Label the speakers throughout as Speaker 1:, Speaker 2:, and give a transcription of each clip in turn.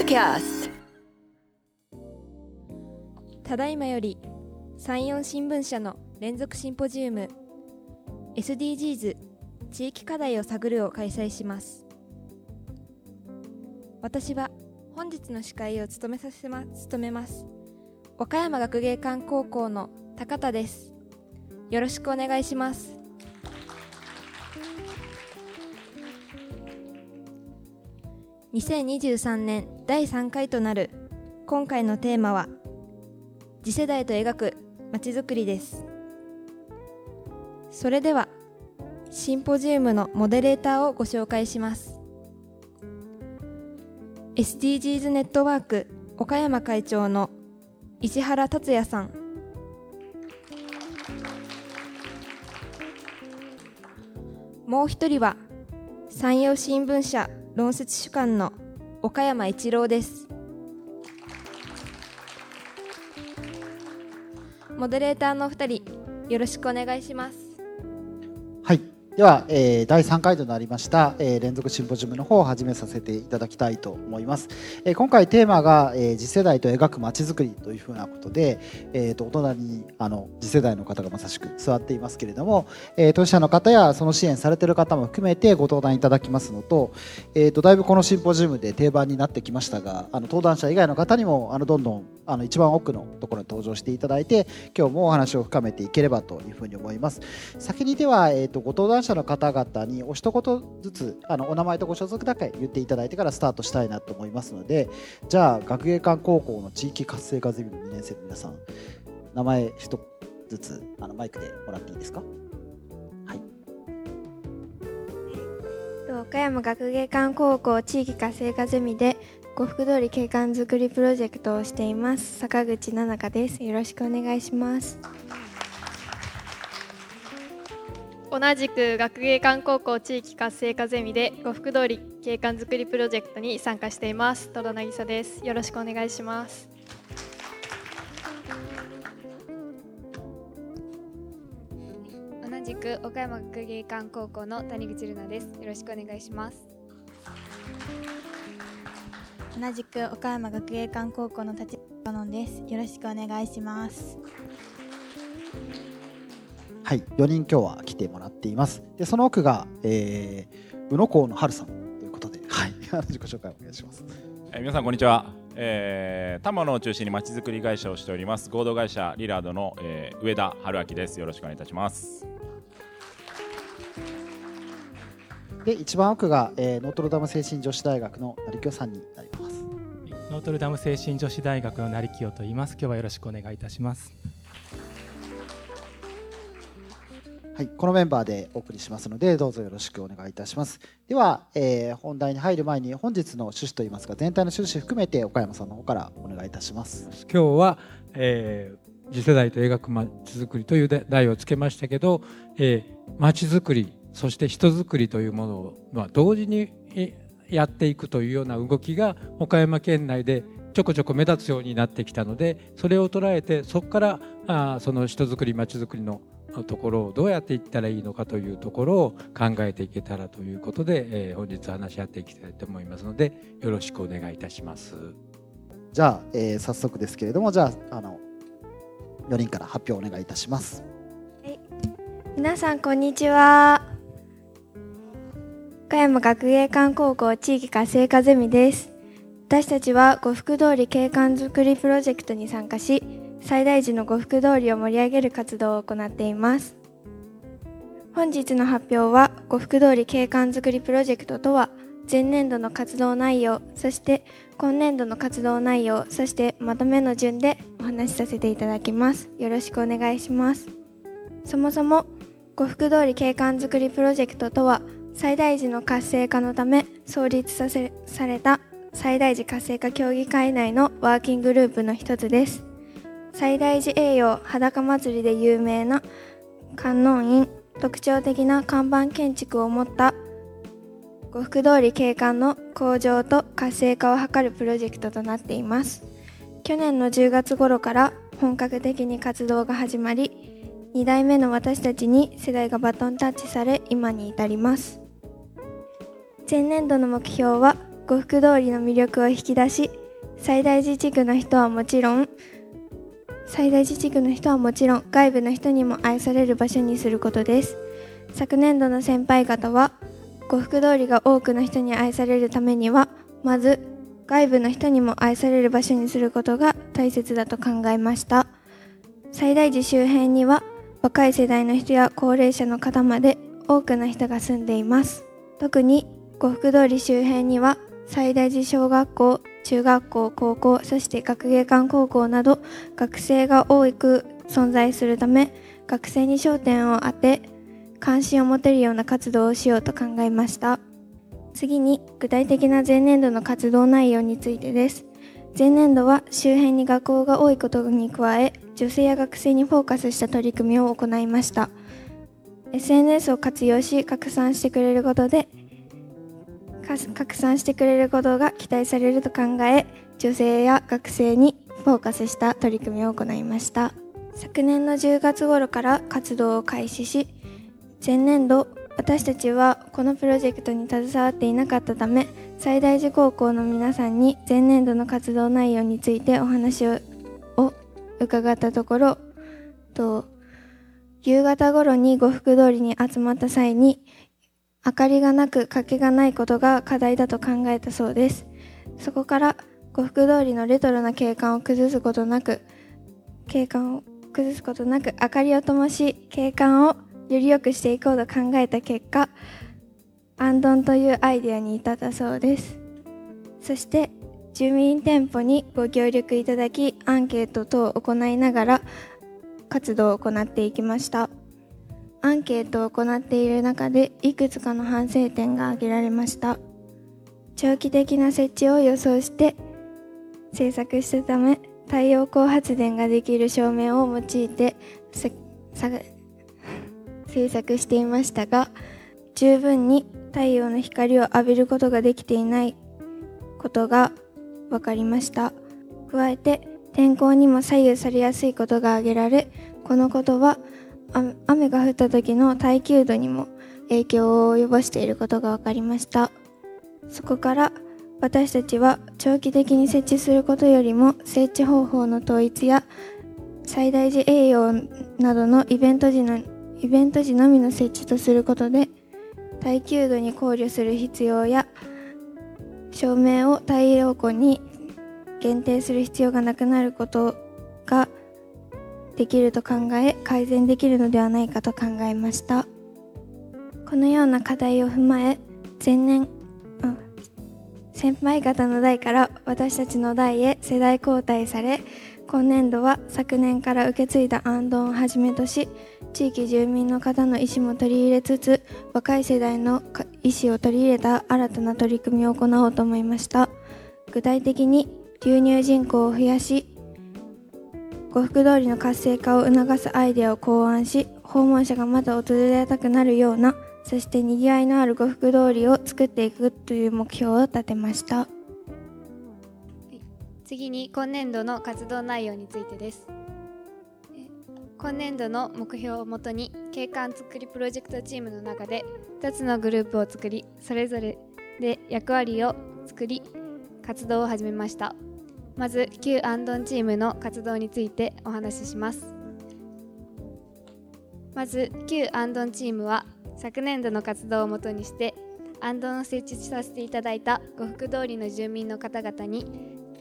Speaker 1: ドキャス
Speaker 2: ただいまより山陽新聞社の連続シンポジウム SDGs 地域課題を探るを開催します。私は本日の司会を務めさせま務めます。岡山学芸館高校の高田です。よろしくお願いします。2023年第3回となる。今回のテーマは次世代と描くまちづくりです。それではシンポジウムのモデレーターをご紹介します。SDGs ネットワーク岡山会長の石原達也さん。もう一人は山陽新聞社論説主幹の岡山一郎です。モデレーターのお二人よろしくお願いします。
Speaker 3: では、えー、第3回となりました、えー、連続シンポジウムの方を始めさせていただきたいと思います。えー、今回テーマが、えー、次世代と描くまちづくりというふうなことで、えーと、お隣にあの次世代の方がまさしく座っていますけれども、えー、当事者の方やその支援されている方も含めてご登壇いただきますのと,、えーと、だいぶこのシンポジウムで定番になってきましたがあの登壇者以外の方にもあのどんどんあの一番奥のところに登場していただいて今日もお話を深めていければというふうに思います。先にでは、えーとご登壇者の方々にお一言ずつあのお名前とご所属だけ言っていただいてからスタートしたいなと思いますのでじゃあ学芸館高校の地域活性化ゼミの2年生の皆さん名前一つずつあのマイクでもらっていいですか？はい。
Speaker 4: 岡山学芸館高校地域活性化ゼミで呉服通り景観づくりプロジェクトをしています坂口奈々香です。よろしくお願いします。
Speaker 5: 同じく学芸館高校地域活性化ゼミで呉服通り景観づくりプロジェクトに参加しています。戸田渚です。よろしくお願いします。
Speaker 6: 同じく岡山学芸館高校の谷口瑠奈です。よろしくお願いします。
Speaker 7: 同じく岡山学芸館高校の立花です。よろしくお願いします
Speaker 3: はい、4人今日は来てもらっています。で、その奥が、えー、宇野港の春さんということで、はい、自己紹介お願いします。
Speaker 8: えー、皆さんこんにちは。えー、多摩野を中心にまちづくり会社をしております合同会社リラードの、えー、上田春明です。よろしくお願いいたします。
Speaker 3: で、一番奥が、えー、ノートルダム精神女子大学の成清さんになります。
Speaker 9: ノートルダム精神女子大学の成清と言います。今日はよろしくお願いいたします。
Speaker 3: はい、このメンバーでお送りしますのでどうぞよろしくお願いいたします。では、えー、本題に入る前に本日の趣旨といいますか全体の趣旨含めて岡山さんの方からお願いいたします。
Speaker 10: 今日は、えー、次世代と描くまちづくりという題をつけましたけど、えー、まちづくりそして人づくりというものを、まあ、同時にやっていくというような動きが岡山県内でちょこちょこ目立つようになってきたのでそれを捉えてそこからあその人づくりまちづくりのところをどうやっていったらいいのかというところを考えていけたらということで、えー、本日話し合っていきたいと思いますのでよろしくお願いいたします。
Speaker 3: じゃあ、えー、早速ですけれどもじゃああの4人から発表お願いいたします。
Speaker 4: はい、皆さんこんにちは。岡山学芸館高校地域活性化ゼミです。私たちは呉服通り景観づくりプロジェクトに参加し最大時の呉服通りを盛り上げる活動を行っています。本日の発表は呉服通り景観づくりプロジェクトとは前年度の活動内容そして今年度の活動内容そしてまとめの順でお話しさせていただきます。よろしくお願いします。そもそも呉服通り景観づくりプロジェクトとは最大時の活性化のため創立させされた最大時活性化協議会内のワーキンググループの一つです。最大寺栄養裸祭りで有名な観音院。特徴的な看板建築を持った。呉服通り景観の向上と活性化を図るプロジェクトとなっています。去年の10月頃から本格的に活動が始まり2代目の私たちに世代がバトンタッチされ今に至ります。前年度の目標は呉服通りの魅力を引き出し最大寺地区の人はもちろん最大寺地区の人はもちろん外部の人にも愛される場所にすることです。昨年度の先輩方は呉服通りが多くの人に愛されるためにはまず外部の人にも愛される場所にすることが大切だと考えました。最大寺周辺には若い世代の人や高齢者の方まで多くの人が住んでいます。特に呉服通り周辺には最大寺小学校中学校高校そして学芸館高校など学生が多く存在するため学生に焦点を当て関心を持てるような活動をしようと考えました。次に具体的な前年度の活動内容についてです。前年度は周辺に学校が多いことに加え女性や学生にフォーカスした取り組みを行いました。SNS を活用し拡散してくれることで拡散してくれることが期待されると考え女性や学生にフォーカスした取り組みを行いました。昨年の10月頃から活動を開始し前年度私たちはこのプロジェクトに携わっていなかったため最大寺高校の皆さんに前年度の活動内容についてお話を伺ったところと夕方頃に呉服通りに集まった際に明かりがなく欠けがないことが課題だと考えたそうです。そこから呉服通りのレトロな景観を崩すことなく景観を崩すことなく明かりを灯し景観をより良くしていこうと考えた結果アンドンというアイデアに至ったそうです。そして住民店舗にご協力いただきアンケート等を行いながら活動を行っていきました。アンケートを行っている中でいくつかの反省点が挙げられました。長期的な設置を予想して制作したため太陽光発電ができる照明を用いて制作していましたが十分に太陽の光を浴びることができていないことが分かりました。加えて天候にも左右されやすいことが挙げられこのことは雨が降った時の耐久度にも影響を及ぼしていることが分かりました。そこから私たちは長期的に設置することよりも設置方法の統一や最大寺栄養などのイベント時のイベント時のみの設置とすることで耐久度に考慮する必要や照明を太陽光に限定する必要がなくなることができると考え改善できるのではないかと考えました。このような課題を踏まえ前年先輩方の代から私たちの代へ世代交代され今年度は昨年から受け継いだアンドンをはじめとし地域住民の方の意思も取り入れつつ若い世代の意思を取り入れた新たな取り組みを行おうと思いました。具体的に流入人口を増やし呉服通りの活性化を促すアイデアを考案し訪問者がまた訪れたくなるようなそしてにぎわいのある呉服通りを作っていくという目標を立てました。
Speaker 6: 次に今年度の活動内容についてです。今年度の目標をもとに景観づくりプロジェクトチームの中で2つのグループを作りそれぞれで役割を作り活動を始めました。まず旧アンドンチームの活動についてお話しします。まず旧アンドンチームは昨年度の活動をもとにしてアンドンを設置させていただいた呉服通りの住民の方々に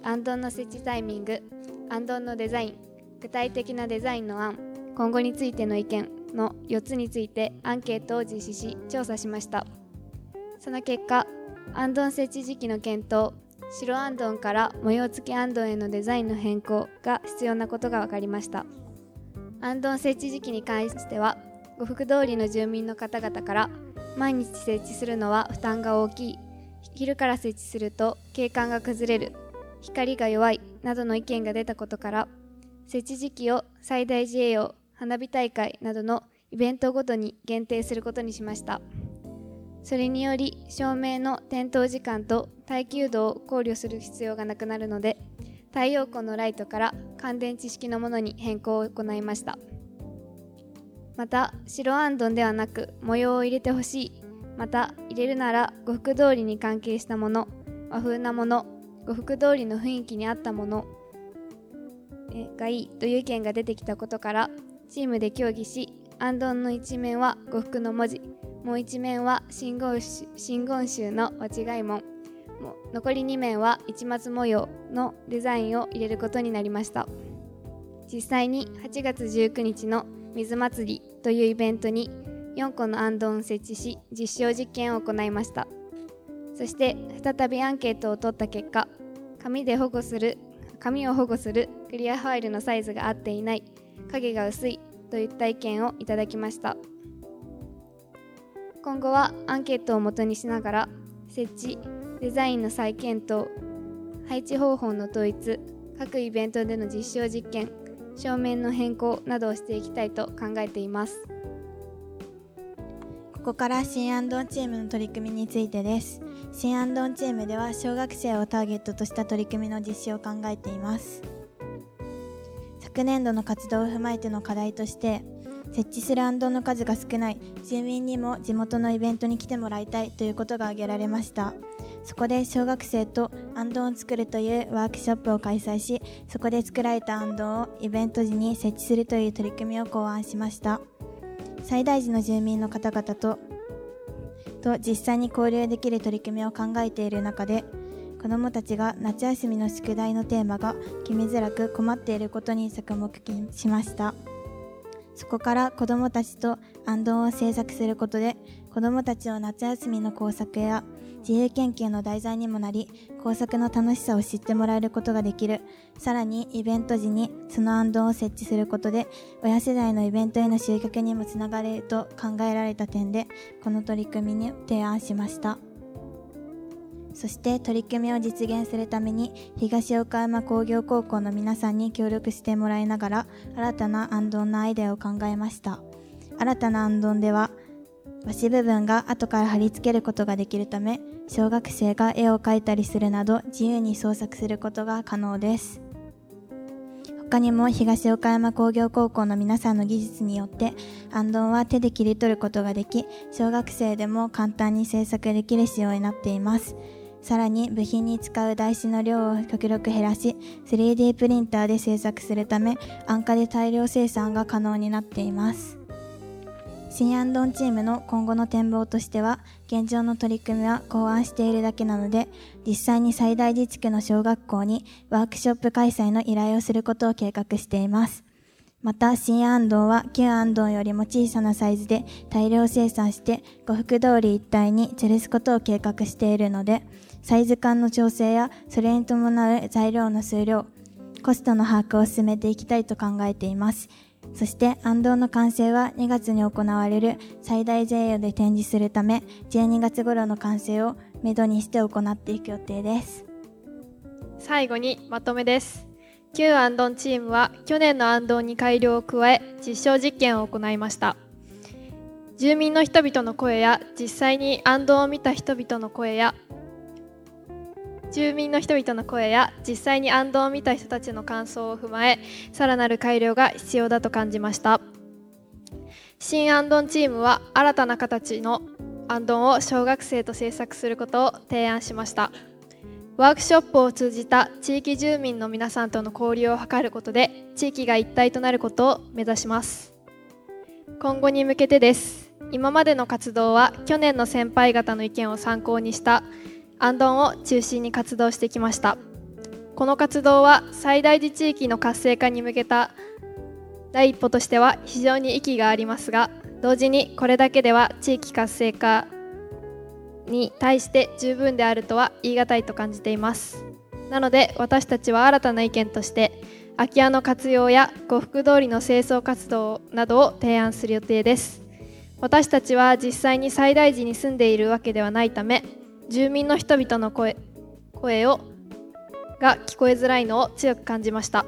Speaker 6: アンドンの設置タイミングアンドンのデザイン具体的なデザインの案今後についての意見の4つについてアンケートを実施し調査しました。その結果アンドン設置時期の検討白アンドンから模様付きアンドンへのデザインの変更が必要なことが分かりました。アンドン設置時期に関しては呉服通りの住民の方々から毎日設置するのは負担が大きい。昼から設置すると景観が崩れる。光が弱い。などの意見が出たことから設置時期を最大自衛用花火大会などのイベントごとに限定することにしました。それにより照明の点灯時間と耐久度を考慮する必要がなくなるので太陽光のライトから乾電池式のものに変更を行いました。また白あんどんではなく模様を入れてほしい。また入れるなら呉服通りに関係したもの和風なもの呉服通りの雰囲気に合ったものがいいという意見が出てきたことからチームで協議しアンドンの一面は呉服の文字もう一面は真言宗真言宗の間違い文も残り2面は市松模様のデザインを入れることになりました。実際に8月19日の水祭りというイベントに4個のアンドンを設置し実証実験を行いました。そして再びアンケートを取った結果紙で保護する紙を保護するクリアファイルのサイズが合っていない影が薄いといった意見をいただきました。今後はアンケートをもとにしながら設置デザインの再検討配置方法の統一各イベントでの実証実験照明の変更などをしていきたいと考えています。
Speaker 7: ここから新アンドンチームの取り組みについてです。新アンドンチームでは小学生をターゲットとした取り組みの実施を考えています。昨年度の活動を踏まえての課題として設置するアンドンの数が少ない。住民にも地元のイベントに来てもらいたいということが挙げられました。そこで小学生とアンドを作るというワークショップを開催しそこで作られたアンドをイベント時に設置するという取り組みを考案しました。最大時の住民の方々とと実際に交流できる取り組みを考えている中で子どもたちが夏休みの宿題のテーマが決めづらく困っていることに着目しました。そこから子どもたちとアンドンを制作することで子どもたちを夏休みの工作や自由研究の題材にもなり工作の楽しさを知ってもらえることができる。さらにイベント時にそのアンドンを設置することで親世代のイベントへの集客にもつながれると考えられた点でこの取り組みに提案しました。そして取り組みを実現するために東岡山工業高校の皆さんに協力してもらいながら新たなアンドンのアイデアを考えました。新たなアンドンでは和紙部分が後から貼り付けることができるため小学生が絵を描いたりするなど自由に創作することが可能です。他にも東岡山工業高校の皆さんの技術によってアンドンは手で切り取ることができ小学生でも簡単に制作できる仕様になっています。さらに部品に使う台紙の量を極力減らし 3D プリンターで製作するため安価で大量生産が可能になっています。新アンドンチームの今後の展望としては現状の取り組みは考案しているだけなので実際に最大自治区の小学校にワークショップ開催の依頼をすることを計画しています。また新アンドンは旧アンドンよりも小さなサイズで大量生産して呉服通り一帯に吊るすことを計画しているのでサイズ感の調整やそれに伴う材料の数量コストの把握を進めていきたいと考えています。そして安藤の完成は2月に行われる最大税予で展示するため12月頃の完成をめどにして行っていく予定です。
Speaker 5: 最後にまとめです。旧アンドンチームは去年のアンドンに改良を加え実証実験を行いました。住民の人々の声や実際にアンドンを見た人々の声や住民の人々の声や実際に安藤を見た人たちの感想を踏まえさらなる改良が必要だと感じました。新アンドンチームは新たな形のアンドンを小学生と制作することを提案しました。ワークショップを通じた地域住民の皆さんとの交流を図ることで地域が一体となることを目指します。今後に向けてです。今までの活動は去年の先輩方の意見を参考にしたアンドンを中心に活動してきました。この活動は最大寺地域の活性化に向けた第一歩としては非常に意義がありますが同時にこれだけでは地域活性化に対して十分であるとは言い難いと感じています。なので私たちは新たな意見として空き家の活用や呉服通りの清掃活動などを提案する予定です。私たちは実際に最大寺に住んでいるわけではないため住民の人々の声声をが聞こえづらいのを強く感じました。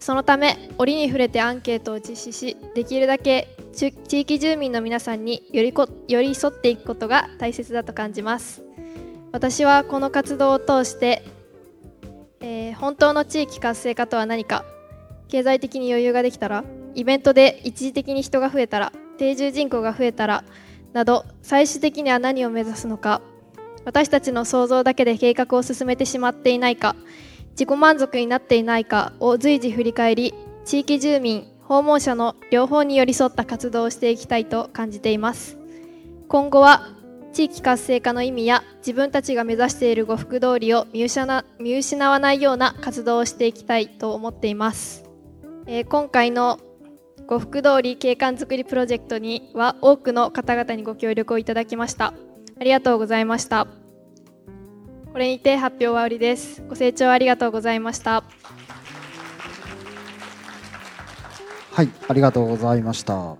Speaker 5: そのため折に触れてアンケートを実施しできるだけ地域住民の皆さんによりこ寄り添っていくことが大切だと感じます。私はこの活動を通して、えー、本当の地域活性化とは何か経済的に余裕ができたらイベントで一時的に人が増えたら定住人口が増えたらなど最終的には何を目指すのか私たちの想像だけで計画を進めてしまっていないか自己満足になっていないかを随時振り返り地域住民訪問者の両方に寄り添った活動をしていきたいと感じています。今後は地域活性化の意味や自分たちが目指している呉服通りを見失わないような活動をしていきたいと思っています、えー今回の呉服通り景観づくりプロジェクトには多くの方々にご協力をいただきましたありがとうございましたこれにて発表は終わりですご清聴ありがとうございました
Speaker 3: はい、ありがとうございました。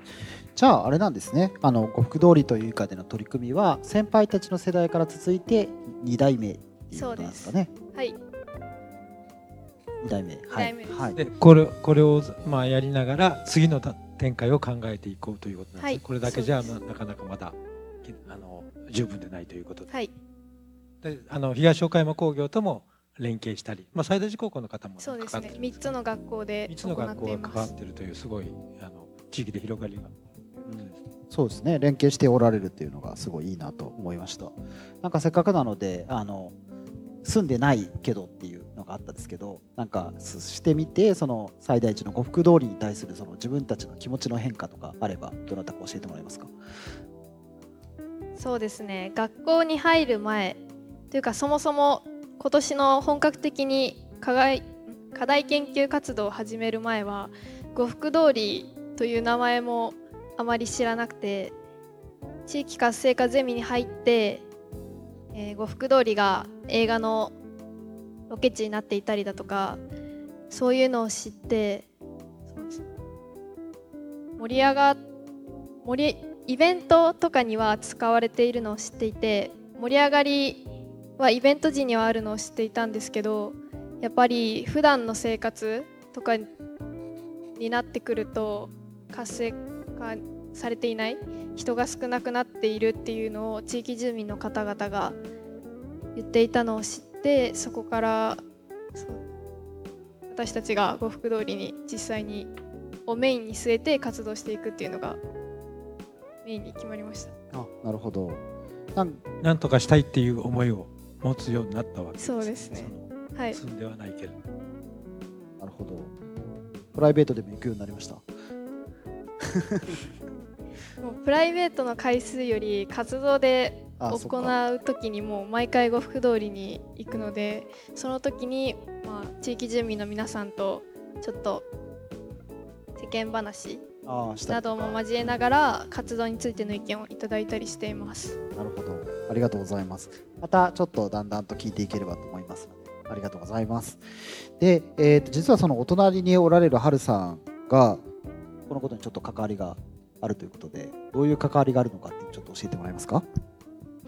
Speaker 3: じゃああれなんですね。あの呉服通りというかでの取り組みは先輩たちの世代から続いて2代目っていうことなんですかね。
Speaker 5: はい
Speaker 3: 2代目。はい。はい。
Speaker 10: でこれこれをまあやりながら次のた展開を考えていこうということなんです、
Speaker 5: はい。
Speaker 10: これだけじゃななかなかまだきあの十分でないということで,、
Speaker 5: はい。
Speaker 10: であの東岡山工業とも連携したり、まあ、最大寺高校の方も
Speaker 5: そうですね。
Speaker 10: 関わってる
Speaker 5: 3つの学校で
Speaker 10: 3つの学校が関わっているというすごいあの地域で広がりが、
Speaker 3: そうですね。連携しておられるっていうのがすごいいいなと思いました。なんかせっかくなのであの住んでないけどっていうのがあったんですけど、なんかしてみてその最大地の呉服通りに対するその自分たちの気持ちの変化とかあればどなたか教えてもらえますか？
Speaker 5: そうですね学校に入る前というかそもそも今年の本格的に課外課題研究活動を始める前は呉服通りという名前もあまり知らなくて地域活性化ゼミに入って、えー呉服通りが映画のロケ地になっていたりだとかそういうのを知って盛り上が盛りイベントとかには使われているのを知っていて盛り上がりはイベント時にはあるのを知っていたんですけどやっぱり普段の生活とかになってくると活性化されていない人が少なくなっているっていうのを地域住民の方々が言っていたのを知ってそこから私たちが呉服通りに実際にをメインに据えて活動していくっていうのがメインに決まりました。
Speaker 3: あ、なるほど。なん
Speaker 10: なんとかしたいっていう思いを持つようになったわけです
Speaker 5: そうですねはい
Speaker 10: ではないけど
Speaker 3: なるほど。プライベートでも行くようになりました。
Speaker 5: もうプライベートの回数より活動で行
Speaker 3: か
Speaker 5: う時にもう毎回呉服通りに行くのでその時に、まあ、地域住民の皆さんとちょっと世間話なども交えながら活動についての意見をいただいたりしています。
Speaker 3: なるほど。ありがとうございます。またちょっとだんだんと聞いていければと思いますので、ありがとうございます。で、えー、と実はそのお隣におられるハルさんがこのことにちょっと関わりがあるということで、どういう関わりがあるのかってちょっと教えてもらえますか？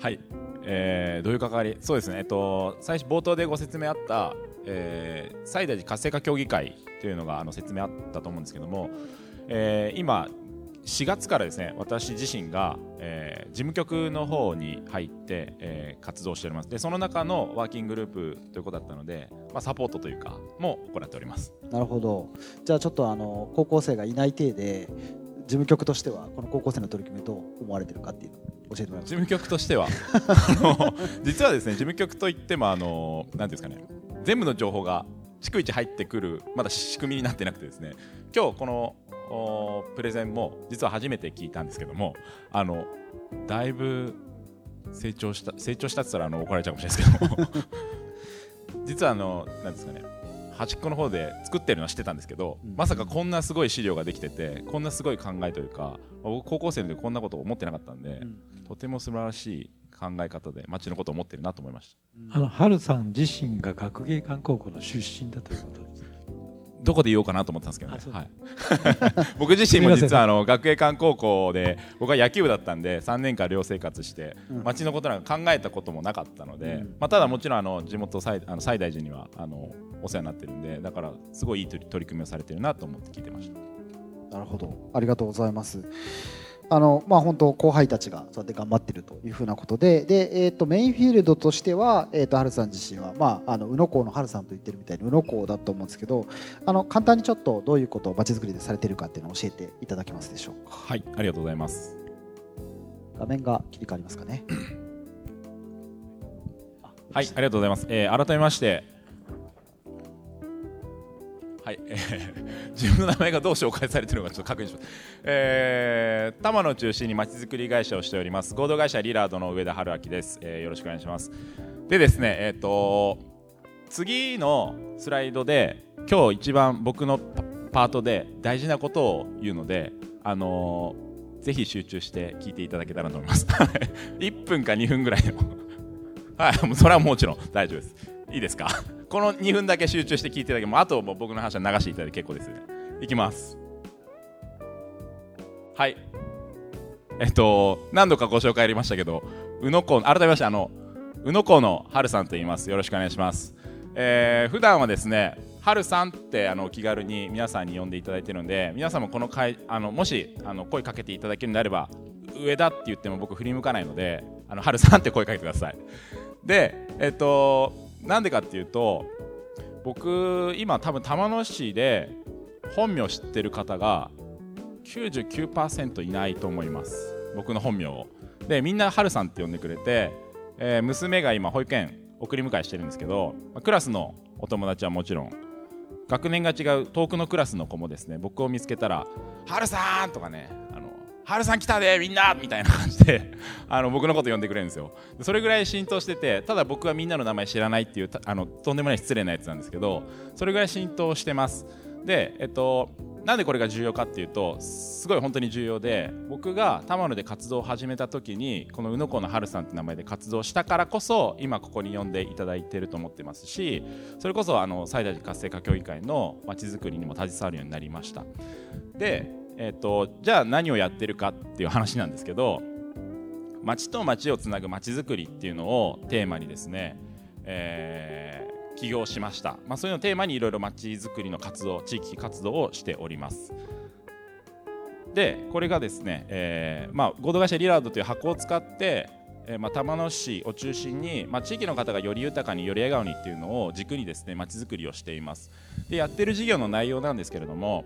Speaker 8: はい、えーどういう関わり。そうですね、えっと、最初冒頭でご説明あった、えー、西大寺活性化協議会というのがあの説明あったと思うんですけども、えー今4月からですね私自身が、えー事務局の方に入って、えー活動しております。でその中のワーキンググループということだったので、まあ、サポートというかも行っております。
Speaker 3: なるほど。じゃあちょっとあの高校生がいない体で事務局としてはこの高校生の取り組みどう思われてるかっていう。教えてもらえます。か。
Speaker 8: 事務局としては。あの実はですね事務局といってもあのなんていうんですかね。全部の情報が逐一入ってくるまだ仕組みになってなくてですね。今日このおプレゼンも実は初めて聞いたんですけどもあのだいぶ成長した成長したって言ったらあの怒られちゃうかもしれないですけども。実はあのなんですかね。端っこの方で作ってるのは知ってたんですけど、まさかこんなすごい資料ができててこんなすごい考えというか僕高校生でこんなこと思ってなかったんで、とても素晴らしい考え方で町のことを思ってるなと思いました。
Speaker 10: あの春さん自身が学芸館高校の出身だということです。
Speaker 8: どこで言おうかなと思ったんですけどね。はい、僕自身も実はあの学芸館高校で僕は野球部だったんで3年間寮生活して
Speaker 3: うん。
Speaker 8: 町のことなんか考えたこともなかったので、
Speaker 3: うん。
Speaker 8: まあ、ただもちろんあの地元西あの西大寺にはあのお世話になってるんでだからすごいいい取り取り組みをされてるなと思って聞いてました。
Speaker 3: なるほど。ありがとうございます。あのまあ本当後輩たちがそうやって頑張ってるというふうなことで、でえっ、とメインフィールドとしてはえっ、と春さん自身はまああの宇野港の春さんと言ってるみたいに宇野港だと思うんですけど、あの簡単にちょっとどういうことをまちづくりでされてるかっていうのを教えていただけますでしょうか？
Speaker 8: はい、ありがとうございます。
Speaker 3: 画面が切り替わりますかね？
Speaker 8: はい、ありがとうございます。えー、改めまして、はい、えー、自分の名前がどう紹介されてるのかちょっと確認します。えー、多摩の中心にまちづくり会社をしております合同会社リラードの上田春明です、えー。よろしくお願いします。でですね、えっ、ー、と次のスライドで今日一番僕のパートで大事なことを言うので、あのー、ぜひ集中して聞いていただけたらと思います。1分か2分ぐらいのはい、それはもちろん大丈夫です。いいですか？この2分だけ集中して聞いていただけもあともう僕の話は流していただいて結構です。いきます。はい。えっと、何度かご紹介ありましたけど、宇野港、改めまして、あの、宇野港の春さんと言います。よろしくお願いします。えー、普段はですね、春さんってあの気軽に皆さんに呼んでいただいてるので、皆さんもこの会あのもしあの声かけていただけるのであれば、上だって言っても僕振り向かないので、あの春さんって声かけてください。で、えっと、なんでかっていうと、僕、今、多分玉野市で本名知ってる方が99%いないと思います、僕の本名を。で、みんな春さんって呼んでくれて、えー、娘が今、保育園送り迎えしてるんですけど、クラスのお友達はもちろん、学年が違う遠くのクラスの子もですね僕を見つけたら「春さん!」とかね春さん来たでみんな！みたいな感じで あの僕のこと呼んでくれるんですよ。それぐらい浸透しててただ僕はみんなの名前知らないっていうあのとんでもない失礼なやつなんですけどそれぐらい浸透してます。でえっとなんでこれが重要かっていうとすごい本当に重要で僕が玉野で活動を始めた時にこの宇野港の春さんって名前で活動したからこそ今ここに呼んでいただいてると思ってますしそれこそあの西大寺活性化協議会のまちづくりにも携わるようになりました。でえーと、じゃあ何をやってるかっていう話なんですけど町と町をつなぐ町づくりっていうのをテーマにですね、えー、起業しました、まあ、そういうのをテーマにいろいろ町づくりの活動地域活動をしております。でこれがですね、えーまあ、合同会社リラードという箱を使ってえー、まあ、玉野市を中心に、まあ、地域の方がより豊かにより笑顔にっていうのを軸にですねまちづくりをしています。でやってる事業の内容なんですけれども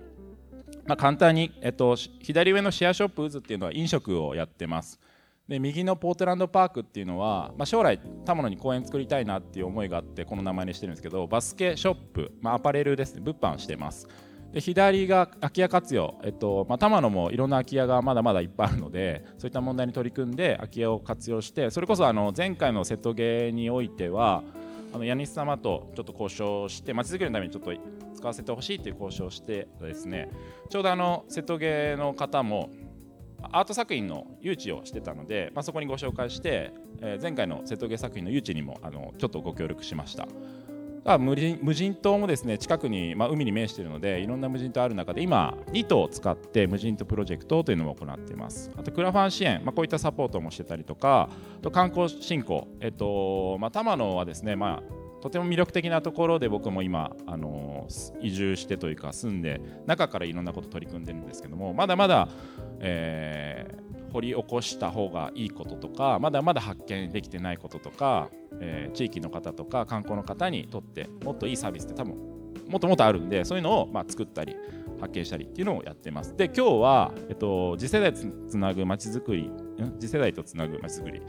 Speaker 8: まあ、簡単に、えっと、左上のシェアショップ渦っていうのは飲食をやってます。で右のポートランドパークっていうのは、まあ、将来田野に公園作りたいなっていう思いがあってこの名前にしてるんですけどバスケショップ、まあ、アパレルですね。物販してます。で左が空き家活用、えっとまあ、玉野もいろんな空き家がまだまだいっぱいあるのでそういった問題に取り組んで空き家を活用してそれこそあの前回の瀬戸芸においてはあのヤニス様とちょっと交渉してまちづくりのためにちょっと使わせてほしいという交渉をしてですねちょうどあの瀬戸芸の方もアート作品の誘致をしてたので、まあ、そこにご紹介して、えー、前回の瀬戸芸作品の誘致にもあのちょっとご協力しました。無人無人島もですね近くに、まあ、海に面しているのでいろんな無人島ある中で今2頭を使って無人島プロジェクトというのも行っています。あとクラファン支援、まあ、こういったサポートもしてたりとかと観光振興、えっとまあ、玉野はですね、まあ、とても魅力的なところで僕も今、あの移住してというか住んで中からいろんなこと取り組んでるんですけどもまだまだ、えー、掘り起こした方がいいこととかまだまだ発見できてないこととか、えー、地域の方とか観光の方にとってもっといいサービスって多分もっともっとあるんでそういうのをまあ作ったり発見したりっていうのをやってます。で今日は、えっと、次世代つなぐまちづくり次世代とつなぐまちづくり。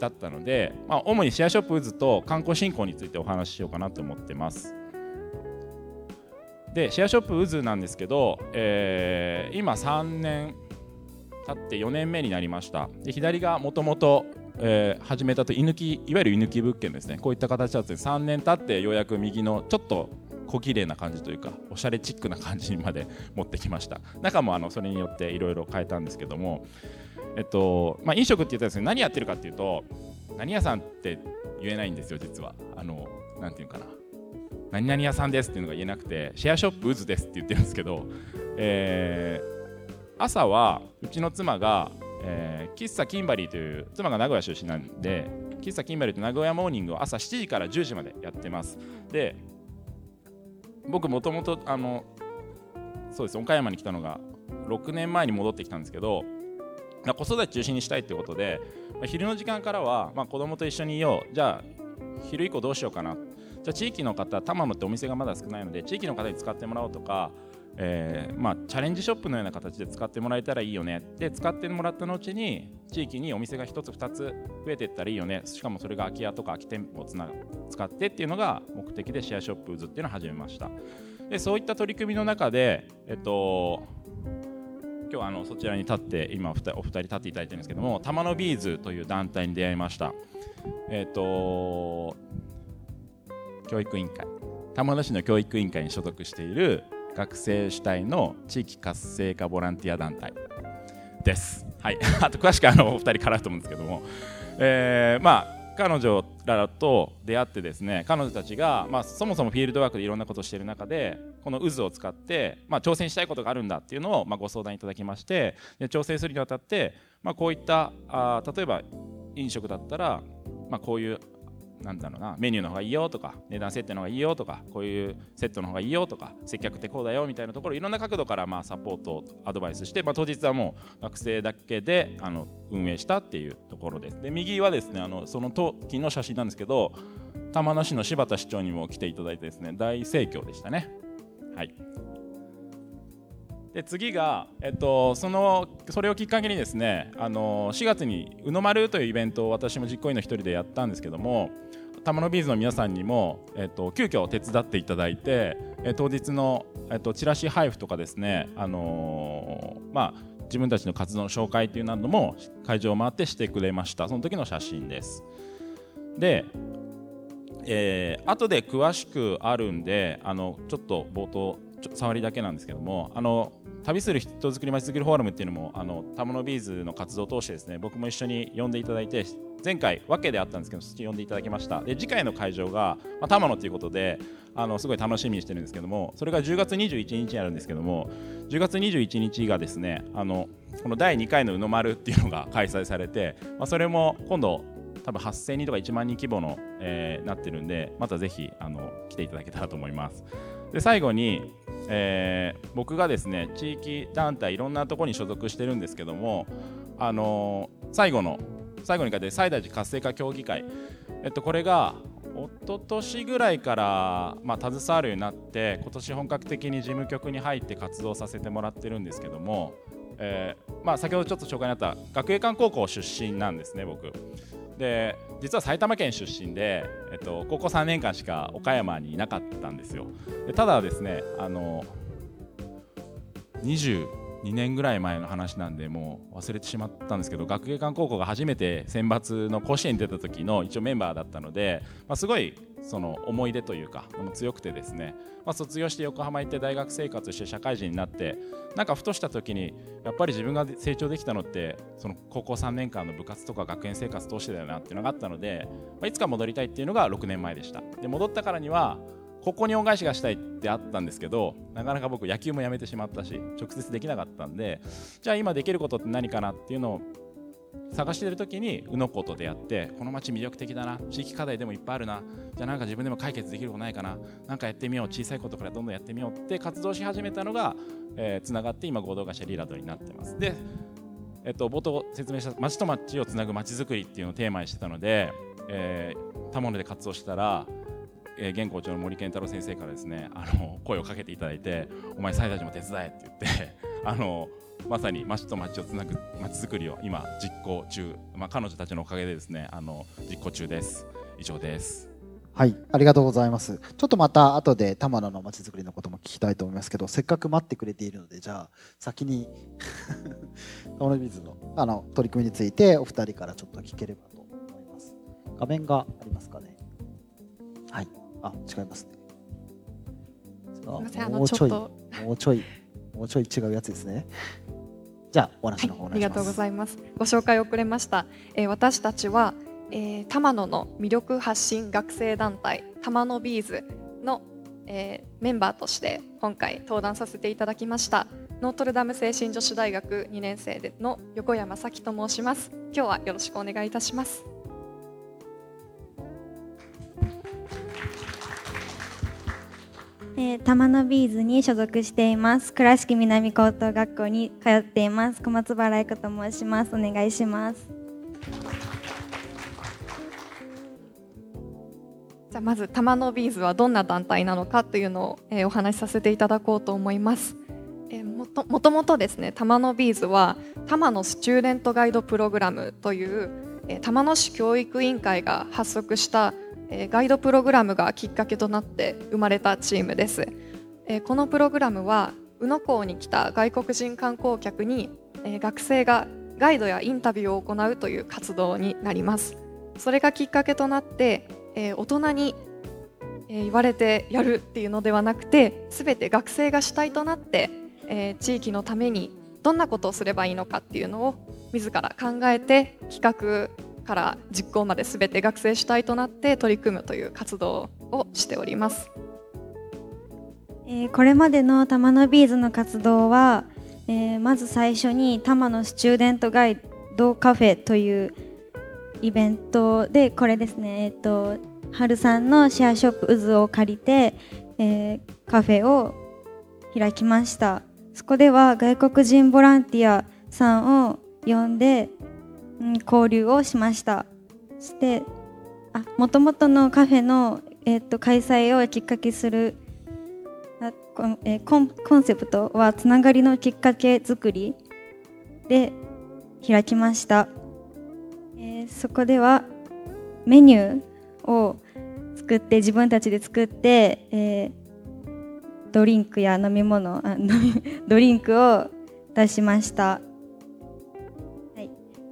Speaker 8: だったので、まあ、主にシェアショップ渦と観光振興についてお話ししようかなと思ってます。でシェアショップ渦なんですけど、えー、今3年経って4年目になりました。で左がもともと始めたと居抜きいわゆる居抜き物件ですね。こういった形だったんで3年経ってようやく右のちょっと小綺麗な感じというかおしゃれチックな感じにまで 持ってきました。中もあのそれによっていろいろ変えたんですけどもえっとまあ、飲食って言ったらですね何やってるかっていうと何屋さんって言えないんですよ実は。あのなんていうかな。何々屋さんですっていうのが言えなくてシェアショップ渦ですって言ってるんですけど、えー、朝はうちの妻が、えー、喫茶キンバリーという妻が名古屋出身なんで喫茶キンバリーと名古屋モーニングを朝7時から10時までやってます。で僕もともとあのそうです岡山に来たのが6年前に戻ってきたんですけど子育て中心にしたいということで、まあ、昼の時間からは、まあ、子供と一緒にいよう。じゃあ昼以降どうしようかな。じゃあ地域の方玉野ってお店がまだ少ないので地域の方に使ってもらおうとかえーまあ、チャレンジショップのような形で使ってもらえたらいいよねで使ってもらった後に地域にお店が1つ2つ増えていったらいいよね。しかもそれが空き家とか空き店舗をつな使ってっていうのが目的でシェアショップズっていうのを始めました。でそういった取り組みの中で、えっと、今日はあのそちらに立って今お二人立っていただいてるんですけども玉のビーズという団体に出会いました。えっと教育委員会。玉野市の教育委員会に所属している学生主体の地域活性化ボランティア団体です。はい、あと詳しくあのお二人からと思うんですけども、えー、まあ彼女らと出会ってですね彼女たちが、まあ、そもそもフィールドワークでいろんなことをしている中でこの渦を使って、まあ、挑戦したいことがあるんだっていうのを、まあ、ご相談いただきましてで挑戦するにあたって、まあ、こういったあ例えば飲食だったら、まあ、こういうなんだろうなメニューの方がいいよとか値段設定の方がいいよとかこういうセットの方がいいよとか接客ってこうだよみたいなところいろんな角度からまあサポートアドバイスして、まあ、当日はもう学生だけであの運営したっていうところで。すで右はですねあのその時の写真なんですけど玉名市の柴田市長にも来ていただいてですね大盛況でしたね。はい。で次が、えっと、そのそれをきっかけにですねあの4月に「うの丸」というイベントを私も実行委員の一人でやったんですけども玉のビーズの皆さんにも、えっと、急遽手伝っていただいて、え当日の、えっと、チラシ配布とかですね、あの、まあ、自分たちの活動の紹介というなども会場を回ってしてくれました。その時の写真です。で、えー、後で詳しくあるんであのちょっと冒頭触りだけなんですけどもあの旅する人づくりまちづくりフォーラムっていうのもあのタモノビーズの活動を通してですね僕も一緒に呼んでいただいて前回分けであったんですけどそっち呼んでいただきました。で次回の会場が、まあ、玉野ということであのすごい楽しみにしてるんですけどもそれが10月21日にあるんですけども10月21日がですねあのこの第2回の「うの丸」っていうのが開催されて、まあ、それも今度多分8000人とか1万人規模の、えー、なってるんでまたぜひあの来ていただけたらと思います。で最後にえー、僕がですね地域団体いろんなところに所属してるんですけども、あのー、最後の最後に書いて西大寺活性化協議会、えっと、これが一昨年ぐらいから、まあ、携わるようになって今年本格的に事務局に入って活動させてもらってるんですけども、えーまあ、先ほどちょっと紹介にあった学芸館高校出身なんですね僕。で実は埼玉県出身で、えっと、高校3年間しか岡山にいなかったんですよ。でただですねあの2年ぐらい前の話なんでもう忘れてしまったんですけど学芸館高校が初めて選抜の甲子園に出た時の一応メンバーだったので、まあ、すごいその思い出というか強くてですね、まあ、卒業して横浜行って大学生活して社会人になってなんかふとした時にやっぱり自分が成長できたのってその高校3年間の部活とか学園生活通してだよなっていうのがあったので、まあ、いつか戻りたいっていうのが6年前でした。で戻ったからにはここに恩返しがしたいってあったんですけどなかなか僕野球もやめてしまったし直接できなかったんでじゃあ今できることって何かなっていうのを探してる時に宇野子と出会ってこの街魅力的だな地域課題でもいっぱいあるなじゃあなんか自分でも解決できることないかななんかやってみよう小さいことからどんどんやってみようって活動し始めたのがつな、えー、がって今合同会社リラドになってます。で、えっと、冒頭説明した街と街をつなぐ街づくりっていうのをテーマにしてたので、えー、多摩で活動したらえー、現校長の森健太郎先生からですねあの声をかけていただいて「お前西大寺も手伝え」って言って あのまさに町と町をつなぐ町づくりを今実行中、まあ、彼女たちのおかげでですねあの実行中です。以上です。
Speaker 3: はいありがとうございます。ちょっとまた後で玉野の町づくりのことも聞きたいと思いますけどせっかく待ってくれているのでじゃあ先に 玉野水のあの取り組みについてお二人からちょっと聞ければと思います。画面がありますかね。あ違いますね。もうちょいもうちょいもうちょい違うやつですね。じゃあお話の方、はい、あ
Speaker 11: りがとうございます。ご紹介遅れました、えー、私たちは、えー、玉野の魅力発信学生団体玉野ビーズの、えー、メンバーとして今回登壇させていただきましたノートルダム精神女子大学2年生での横山咲と申します。今日はよろしくお願いいたします
Speaker 12: えー、玉野ビーズに所属しています。倉敷南高等学校に通っています。小松原愛子と申します。お願いします。
Speaker 11: じゃあまず玉野ビーズはどんな団体なのかというのを、えー、お話しさせていただこうと思います。えーもともともとですね玉野ビーズは玉野スチューデントガイドプログラムという、えー玉野市教育委員会が発足した、えガイドプログラムがきっかけとなって生まれたチームです、えこのプログラムは宇野港に来た外国人観光客に、え学生がガイドやインタビューを行うという活動になります。それがきっかけとなって、え大人に言われてやるっていうのではなくて全て学生が主体となって、え地域のためにどんなことをすればいいのかっていうのを自ら考えて企画から実行まで全て学生主体となって取り組むという活動をしております。
Speaker 12: えこれまでの玉野ビーズの活動は、えーまず最初に玉野スチューデントガイドカフェというイベントでこれですねえっ、と春さんのシェアショップ渦を借りて、えカフェを開きましたそこでは外国人ボランティアさんを呼んで、交流をしました。そしてあもともとのカフェの、えー、と開催をきっかけするあこえーコンコンセプトはつながりのきっかけ作りで開きました、えーそこではメニューを作って自分たちで作って、えードリンクや飲み物あ飲みドリンクを出しました、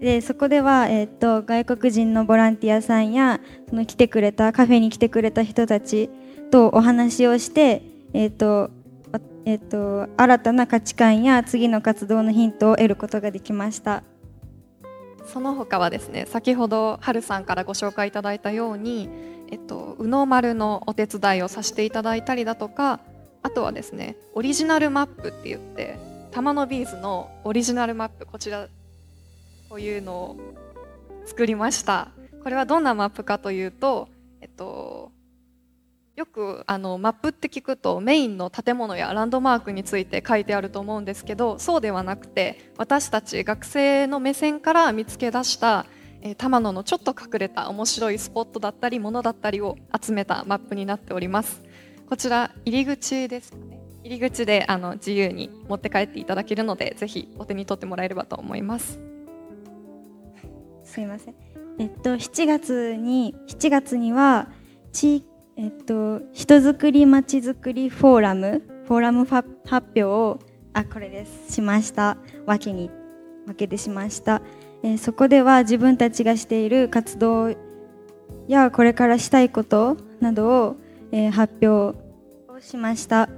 Speaker 12: でそこでは、えー、と外国人のボランティアさんやその来てくれたカフェに来てくれた人たちとお話をして、えーとえー、と新たな価値観や次の活動のヒントを得ることができました。
Speaker 11: その他はですね先ほど春さんからご紹介いただいたように、えっと、宇野丸のお手伝いをさせていただいたりだとかあとはですねオリジナルマップって言って玉野ビーズのオリジナルマップこちらこういうのを作りました。これはどんなマップかというと、えっと、よくあのマップって聞くとメインの建物やランドマークについて書いてあると思うんですけどそうではなくて私たち学生の目線から見つけ出したえー玉野のちょっと隠れた面白いスポットだったりものだったりを集めたマップになっております。こちら入り口ですかね。入り口であの自由に持って帰っていただけるのでぜひお手に取ってもらえればと思います。
Speaker 12: すいません。えっと7月に7月には地えっと人づくりまちづくりフォーラムフォーラムファ発表をあこれですしましたわけにわけでしました。えーそこでは自分たちがしている活動やこれからしたいことなどを、えー発表をしました。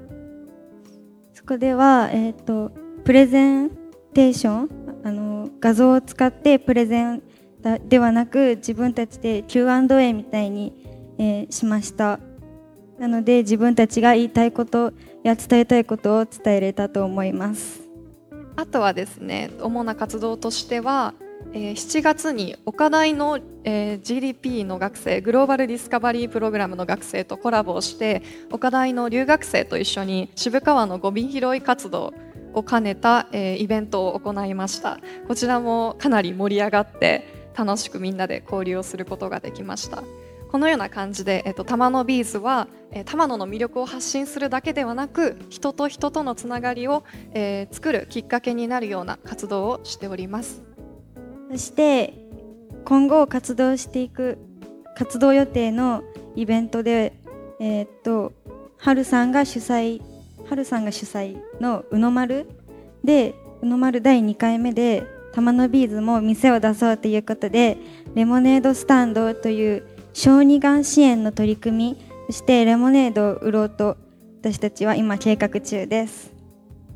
Speaker 12: そこでは、えー、とプレゼンテーションあの画像を使ってプレゼンではなく自分たちで Q&A みたいに、えーしました。なので自分たちが言いたいことや伝えたいことを伝えれたと思います。
Speaker 11: あとはですね主な活動としては、えー7月に岡大の、えー GDP の学生グローバルディスカバリープログラムの学生とコラボをして岡大の留学生と一緒に渋川のゴミ拾い活動を兼ねた、えーイベントを行いました。こちらもかなり盛り上がって楽しくみんなで交流をすることができました。このような感じで、えっと、玉野ビーズは、えー玉野の魅力を発信するだけではなく人と人とのつながりを、えー作るきっかけになるような活動をしております。
Speaker 12: そして今後活動していく活動予定のイベントで、えーっと春さんが主催春さんが主催の宇野丸で宇野丸第2回目で玉野ビーズも店を出そうということでレモネードスタンドという小児がん支援の取り組みそしてレモネードを売ろうと私たちは今計画中です。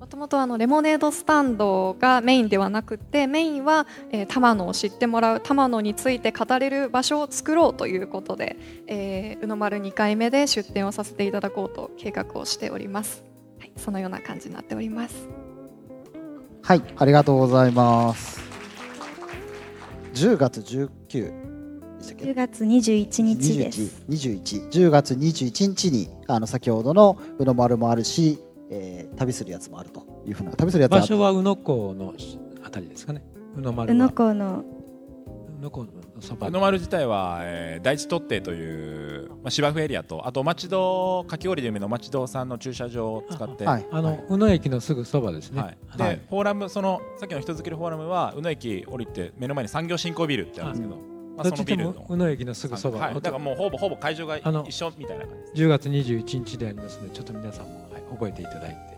Speaker 11: もともとあのレモネードスタンドがメインではなくてメインは、えー、玉野を知ってもらう玉野について語れる場所を作ろうということで、えー、宇野丸2回目で出店をさせていただこうと計画をしております、はい、そのような感じになっております
Speaker 3: はい、ありがとうございます。10月19でしたっけ
Speaker 12: ？10月21日です。
Speaker 3: 21、21 10月21日にあの先ほどの宇野丸もあるし、えー旅するやつもあるというふうな旅するやつ
Speaker 10: 場所は宇野港のあたりですかね。宇野丸
Speaker 12: 宇野
Speaker 10: は
Speaker 12: 港の
Speaker 10: 宇のこのそば
Speaker 8: 日の丸自体は、えー、第一特定という、まあ、芝生エリアとあと町戸かき氷で有名な町戸さんの駐車場を使って。
Speaker 10: ああの、宇野駅のすぐそばですね、
Speaker 8: はい、で、フォーラムそのさっきの人づくりフォーラムは宇野駅降りて目の前に産業振興ビルってあるんですけど、
Speaker 10: まあ、そのビルの。宇野駅のすぐそば、
Speaker 8: はい、だからもうほぼほぼ会場が一緒みたいな感じです
Speaker 10: 10月21日でありますのでちょっと皆さんも、はい、覚えていただいて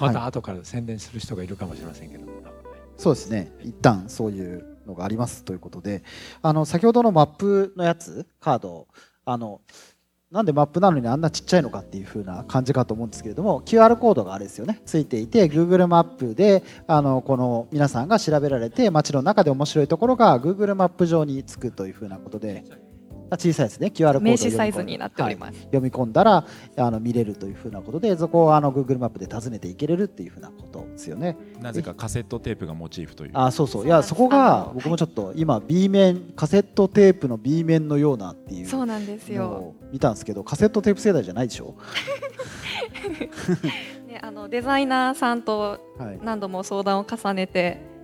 Speaker 10: また後から宣伝する人がいるかもしれませんけど、はい、
Speaker 3: そうですね。一旦そういうのがありますということであの先ほどのマップのやつカードあのなんでマップなのにあんなちっちゃいのかっていう風な感じかと思うんですけれども QR コードがあれですよね。ついていて Google マップであのこの皆さんが調べられて街の中で面白いところが Google マップ上につくという風なことで小さいですね QR コード
Speaker 11: 名刺サイズになっております、はい、
Speaker 3: 読み込んだらあの見れるというふうなことでそこをあの Google マップで訪ねていけれるっていうふうなことですよね。
Speaker 8: なぜかカセットテープがモチーフという。
Speaker 3: あそうそう。いやそこが僕もちょっと今 B 面カセットテープの B 面のようなっていう
Speaker 11: そうなんですよ。
Speaker 3: 見たんですけどカセットテープ世代じゃないでしょ？
Speaker 11: ね、あのデザイナーさんと何度も相談を重ねて、はい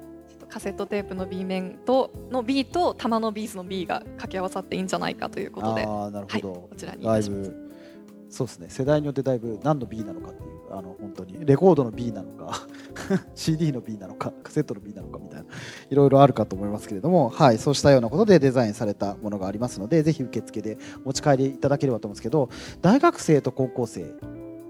Speaker 11: カセットテープの B 面との B と玉のビーズの B が掛け合わさっていいんじゃないかということで。
Speaker 3: あなるほど、はい、
Speaker 11: こちらに
Speaker 3: だいぶそうですね。世代によってだいぶ何の B なのかっていうあの本当にレコードの B なのか CD の B なのかカセットの B なのかみたいないろいろあるかと思いますけれども。はいそうしたようなことでデザインされたものがありますのでぜひ受付で持ち帰りいただければと思うんですけど大学生と高校生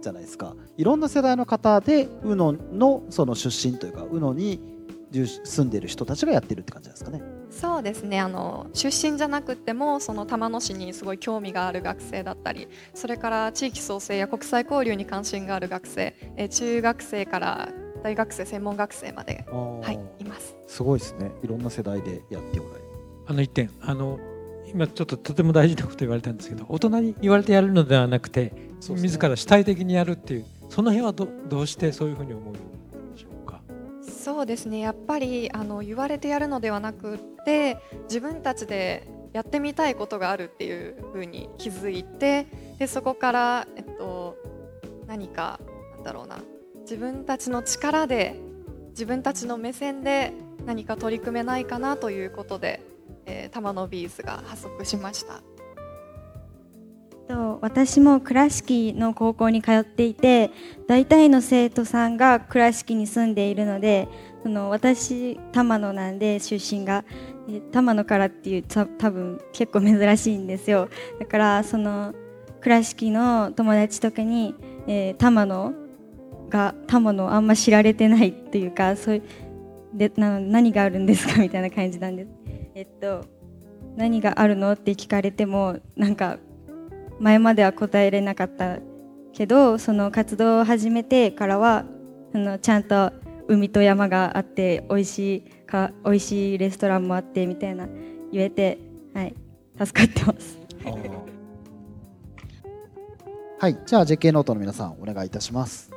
Speaker 3: じゃないですか。いろんな世代の方で UNO のその出身というか UNO に住んでる人たちがやってるって感じですかね。
Speaker 11: そうですね。あの出身じゃなくてもその玉野市にすごい興味がある学生だったりそれから地域創生や国際交流に関心がある学生え中学生から大学生専門学生まで、はい、います。
Speaker 3: すごいですね。いろんな世代でやっておられる。
Speaker 10: あの一点。あの今ちょっととても大事なこと言われたんですけど大人に言われてやるのではなくて、ね、自ら主体的にやるっていうその辺はどどうしてそういうふうに思う
Speaker 11: そうですねやっぱりあの言われてやるのではなくって自分たちでやってみたいことがあるっていうふうに気づいてでそこから、えっと、何かなんだろうな自分たちの力で自分たちの目線で何か取り組めないかなということで、えー、玉のビーズが発足しました。
Speaker 12: 私も倉敷の高校に通っていて大体の生徒さんが倉敷に住んでいるのでその私玉野なんで出身が。玉野からっていう多分結構珍しいんですよ。だからその倉敷の友達とかに、えー、玉野が玉野あんま知られてないっていうかそういうでな何があるんですか？みたいな感じなんです。えっと何があるの？って聞かれてもなんか前までは答えれなかったけどその活動を始めてからはあのちゃんと海と山があって美味しいか美味しいレストランもあってみたいな言えて、はい、助かってます。
Speaker 3: はい、じゃあ JK ノートの皆さんお願いいたします。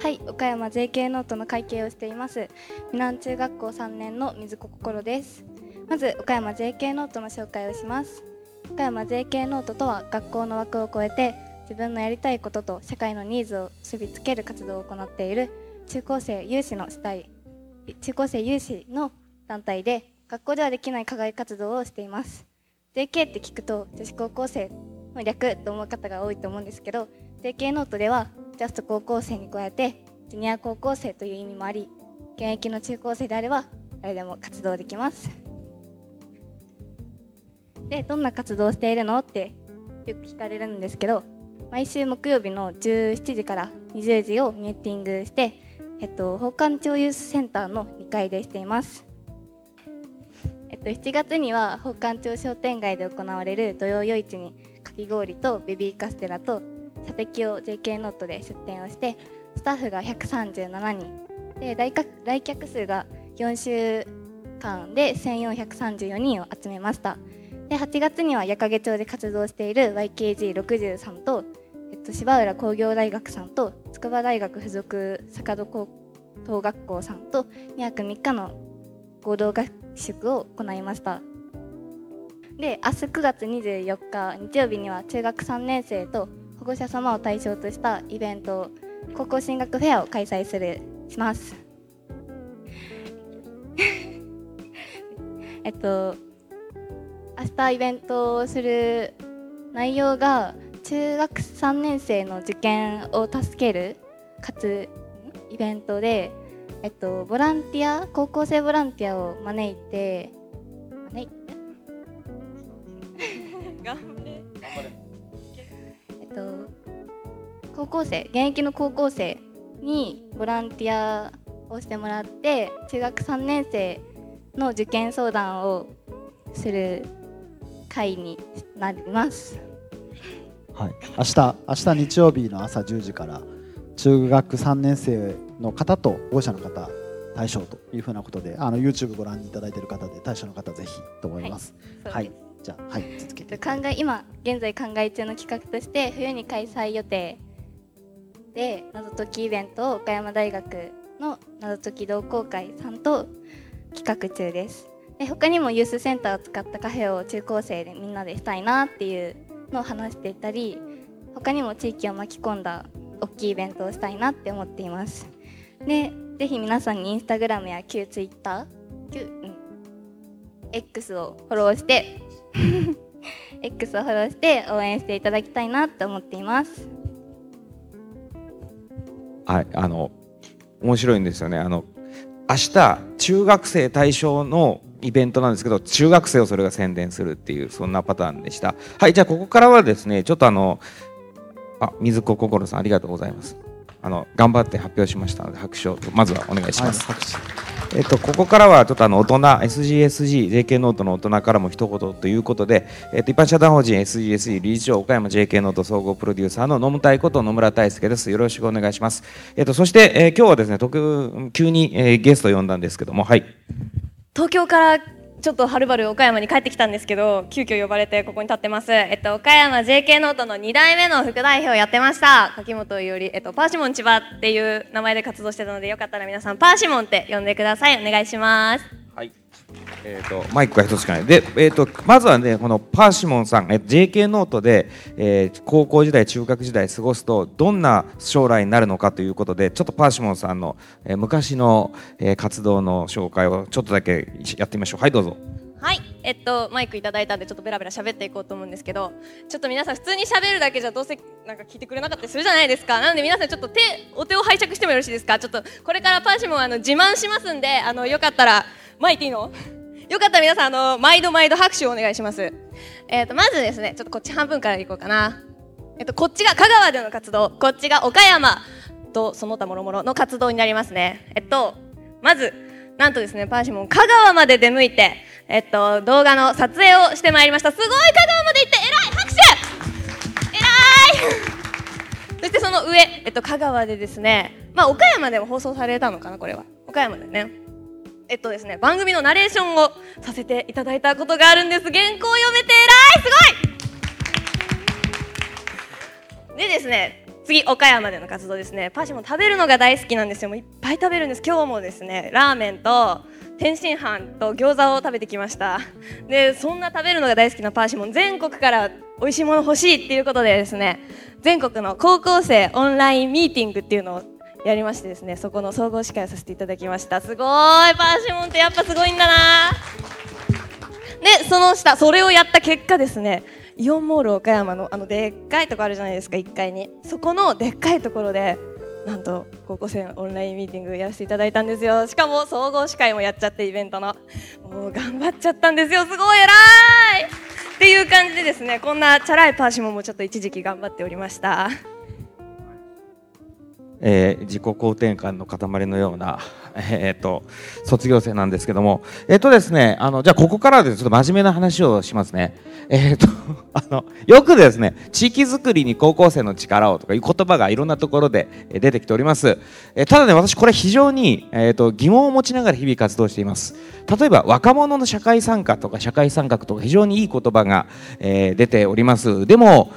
Speaker 13: はい、岡山 JK ノートの会計をしています南中学校3年の水子心です。まず岡山 JK ノートの紹介をします。岡山 JK ノートとは学校の枠を超えて自分のやりたいことと社会のニーズを結びつける活動を行っている中高生有志の主体中高生有志の団体で学校ではできない課外活動をしています。JK って聞くと女子高校生の略と思う方が多いと思うんですけど JK ノートではジャスト高校生に加えてジュニア高校生という意味もあり現役の中高生であれば誰でも活動できます。でどんな活動をしているのってよく聞かれるんですけど毎週木曜日の17時から20時をミーティングして、えっと、奉還町ユースセンターの2階でしています、えっと、7月には奉還町商店街で行われる土曜夜市にかき氷とベビーカステラと射的を JK ノートで出店をしてスタッフが137人で来客数が4週間で1434人を集めました。で8月には矢掛町で活動している YKG63 と、えっと、芝浦工業大学さんと筑波大学附属坂戸高等学校さんと2泊3日の合同合宿を行いました。で明日9月24日日曜日には中学3年生と保護者様を対象としたイベント高校進学フェアを開催するします。えっと日イベントをする内容が中学3年生の受験を助けるかつイベントで、えっと、ボランティア高校生ボランティアを招いて招いて。頑張れ。えっと高校生現役の高校生にボランティアをしてもらって中学3年生の受験相談をする会になります。
Speaker 3: はい、明日明日日曜日の朝10時から中学3年生の方と保護者の方対象というふうなことであの YouTube ご覧いただいている方で対象の方ぜひと思います。
Speaker 13: は
Speaker 3: はいい、じゃあはい続けて。
Speaker 13: 考え今現在考え中の企画として冬に開催予定で謎解きイベントを岡山大学の謎解き同好会さんと企画中ですで他にもユースセンターを使ったカフェを中高生でみんなでしたいなっていうのを話していたり他にも地域を巻き込んだ大きいイベントをしたいなって思っています。でぜひ皆さんにインスタグラムや旧ツイッター旧、うん、X をフォローして X をフォローして応援していただきたいなと思っています。
Speaker 14: はい、あの面白いんですよね。あの明日中学生対象のイベントなんですけど、中学生をそれが宣伝するっていうそんなパターンでした。はい、じゃあここからはですね、ちょっとあのあ水子心さんありがとうございます。あの頑張って発表しましたので拍手をまずはお願いします。えっと、ここからはちょっとあの大人 SGSG JK ノートの大人からも一言ということで、えっと、一般社団法人 SGSG 理事長岡山 JK ノート総合プロデューサーの野村こと野村大輔ですよろしくお願いします、えっと、そして、えー今日はですね特急に、えーゲストを呼んだんですけどもはい
Speaker 15: 東京からちょっとはるばる岡山に帰ってきたんですけど急遽呼ばれてここに立ってます、えっと、岡山 JK ノートの2代目の副代表をやってました。柿本伊織、えっと、パーシモン千葉っていう名前で活動してたのでよかったら皆さんパーシモンって呼んでください。お願いします。はい。
Speaker 14: えー、とマイクが一つしかない。で、えー、とまずはねこのパーシモンさん、え JK ノートで、えー高校時代中学時代過ごすとどんな将来になるのかということでちょっとパーシモンさんの、えー昔の、えー活動の紹介をちょっとだけやってみましょう。はいどうぞ。
Speaker 15: はい、えっと、マイクいただいたんでちょっとベラベラ喋っていこうと思うんですけどちょっと皆さん普通に喋るだけじゃどうせなんか聞いてくれなかったりするじゃないですか。なので皆さんちょっと手お手を拝借してもよろしいですか？ちょっとこれからパーシモンあの自慢しますんであのよかったら巻いていいのよかったら皆さんあの毎度毎度拍手をお願いします。えっとまずですねちょっとこっち半分からいこうかな。えっとこっちが香川での活動。こっちが岡山とその他諸々の活動になりますね。えっとまずなんとですねパーシモン香川まで出向いてえっと動画の撮影をしてまいりました。すごい香川まで行って偉い拍手!偉い!そしてその上、えっと、香川でですね、まあ、岡山でも放送されたのかな、これは。岡山でね。えっとですね、番組のナレーションをさせていただいたことがあるんです。原稿を読めて偉いすごいでですね、次、岡山での活動ですね。パーシモン食べるのが大好きなんですよ。もういっぱい食べるんです。今日もですね、ラーメンと天津飯と餃子を食べてきました。で、そんな食べるのが大好きなパーシモン、全国から美味しいもの欲しいっていうことでですね、全国の高校生オンラインミーティングっていうのをやりましてですね、そこの総合司会をさせていただきました。すごいパーシモンってやっぱすごいんだなで、その下、それをやった結果ですね、イオンモール岡山のあのでっかいとこあるじゃないですか、1階に。そこのでっかいところで、なんと高校生のオンラインミーティングやらせていただいたんですよ。しかも総合司会もやっちゃって、イベントの。もう頑張っちゃったんですよ。すごい偉いっていう感じでですね、こんなチャラいパーシモンもちょっと一時期頑張っておりました。
Speaker 14: えー自己肯定感の塊のような、えー、と卒業生なんですけども、えっ、とですね、あのじゃあここからでちょっと真面目な話をしますね。えっ、と あのよくですね地域づくりに高校生の力をとかいう言葉がいろんなところで出てきております。えーただね私これ非常に、えー、と疑問を持ちながら日々活動しています。例えば若者の社会参加とか社会参画とか非常にいい言葉が、えー出ております。でも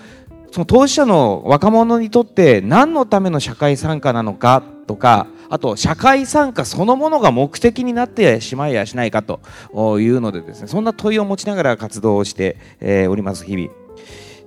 Speaker 14: その当事者の若者にとって何のための社会参加なのかとかあと社会参加そのものが目的になってしまいやしないかというのでですねそんな問いを持ちながら活動をして、おります日々。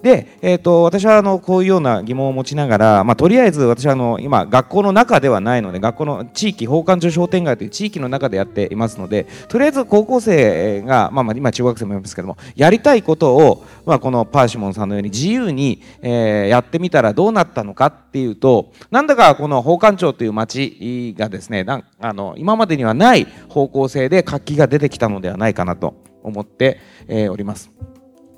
Speaker 14: で、えー、と私はあのこういうような疑問を持ちながら、まあ、とりあえず私はあの今学校の中ではないので学校の地域宝冠町商店街という地域の中でやっていますのでとりあえず高校生が、まあ、まあ今中学生もいますけどもやりたいことを、まあ、このパーシモンさんのように自由に、えー、やってみたらどうなったのかっていうとなんだかこの宝冠町という町がですねなんあの今までにはない方向性で活気が出てきたのではないかなと思って、えー、おります。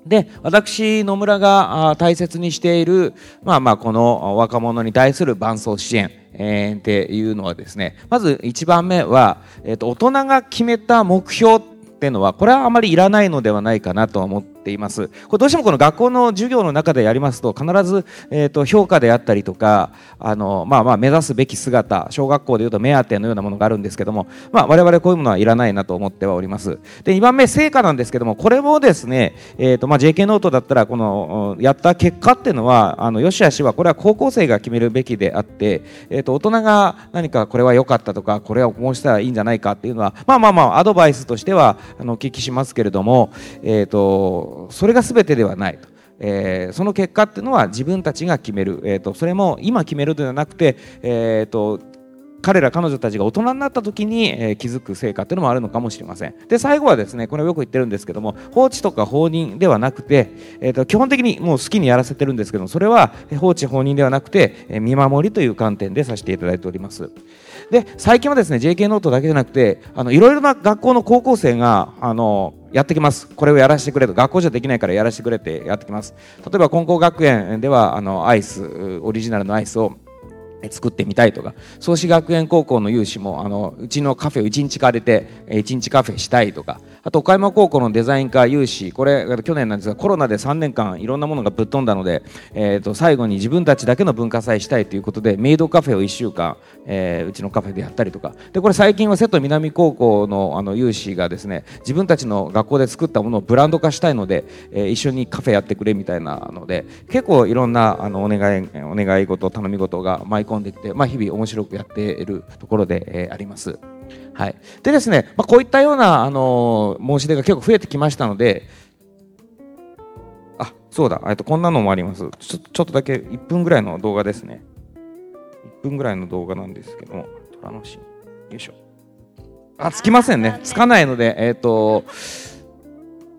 Speaker 14: で私野村が大切にしている、まあ、まあこの若者に対する伴走支援、え、っていうのはですねまず1番目は、えー、と大人が決めた目標っていうのはこれはあまりいらないのではないかなと思ってています。これどうしてもこの学校の授業の中でやりますと必ず、えー、と評価であったりとかあの、まあ、まあ目指すべき姿小学校でいうと目当てのようなものがあるんですけども、まあ、我々こういうものはいらないなと思ってはおります。で2番目成果なんですけどもこれもですね、えーとまあ、JK ノートだったらこのやった結果っていうのはあのよしあしはこれは高校生が決めるべきであって、えー、と大人が何かこれは良かったとかこれはこうしたらいいんじゃないかっていうのはまあまあまあアドバイスとしてはあのお聞きしますけれども、えーとそれが全てではないと。えー、その結果っていうのは自分たちが決める、えーと、それも今決めるではなくて、えーと、彼ら彼女たちが大人になった時に、えー、気づく成果っていうのもあるのかもしれません。で最後はですねこれよく言ってるんですけども放置とか放任ではなくて、えーと、基本的にもう好きにやらせてるんですけどもそれは放置放任ではなくて、え、見守りという観点でさせていただいております。で最近はですね JK ノートだけじゃなくてあのいろいろな学校の高校生があのやってきます。これをやらせてくれと。学校じゃできないからやらせてくれってやってきます。例えば金光学園ではあのアイスオリジナルのアイスを作ってみたいとか。創志学園高校の有志もあのうちのカフェを1日借りて1日カフェしたいとか。あと岡山高校のデザイン科有志これ去年なんですがコロナで3年間いろんなものがぶっ飛んだので、えー、と最後に自分たちだけの文化祭したいということでメイドカフェを1週間、えー、うちのカフェでやったりとかでこれ最近は瀬戸南高校のあの有志がですね自分たちの学校で作ったものをブランド化したいので、えー、一緒にカフェやってくれみたいなので結構いろんなあのお願いお願い事頼み事が舞い込んできて、まあ、日々面白くやっているところで、えー、あります。はい、でですね、まあ、こういったような、あの申し出が結構増えてきましたので、あそうだ、とこんなのもありますちょ。ちょっとだけ1分ぐらいの動画ですね。1分ぐらいの動画なんですけども、虎のシーン、よいしょ。あ、つきませんね。つかないので、えっ、ー、と、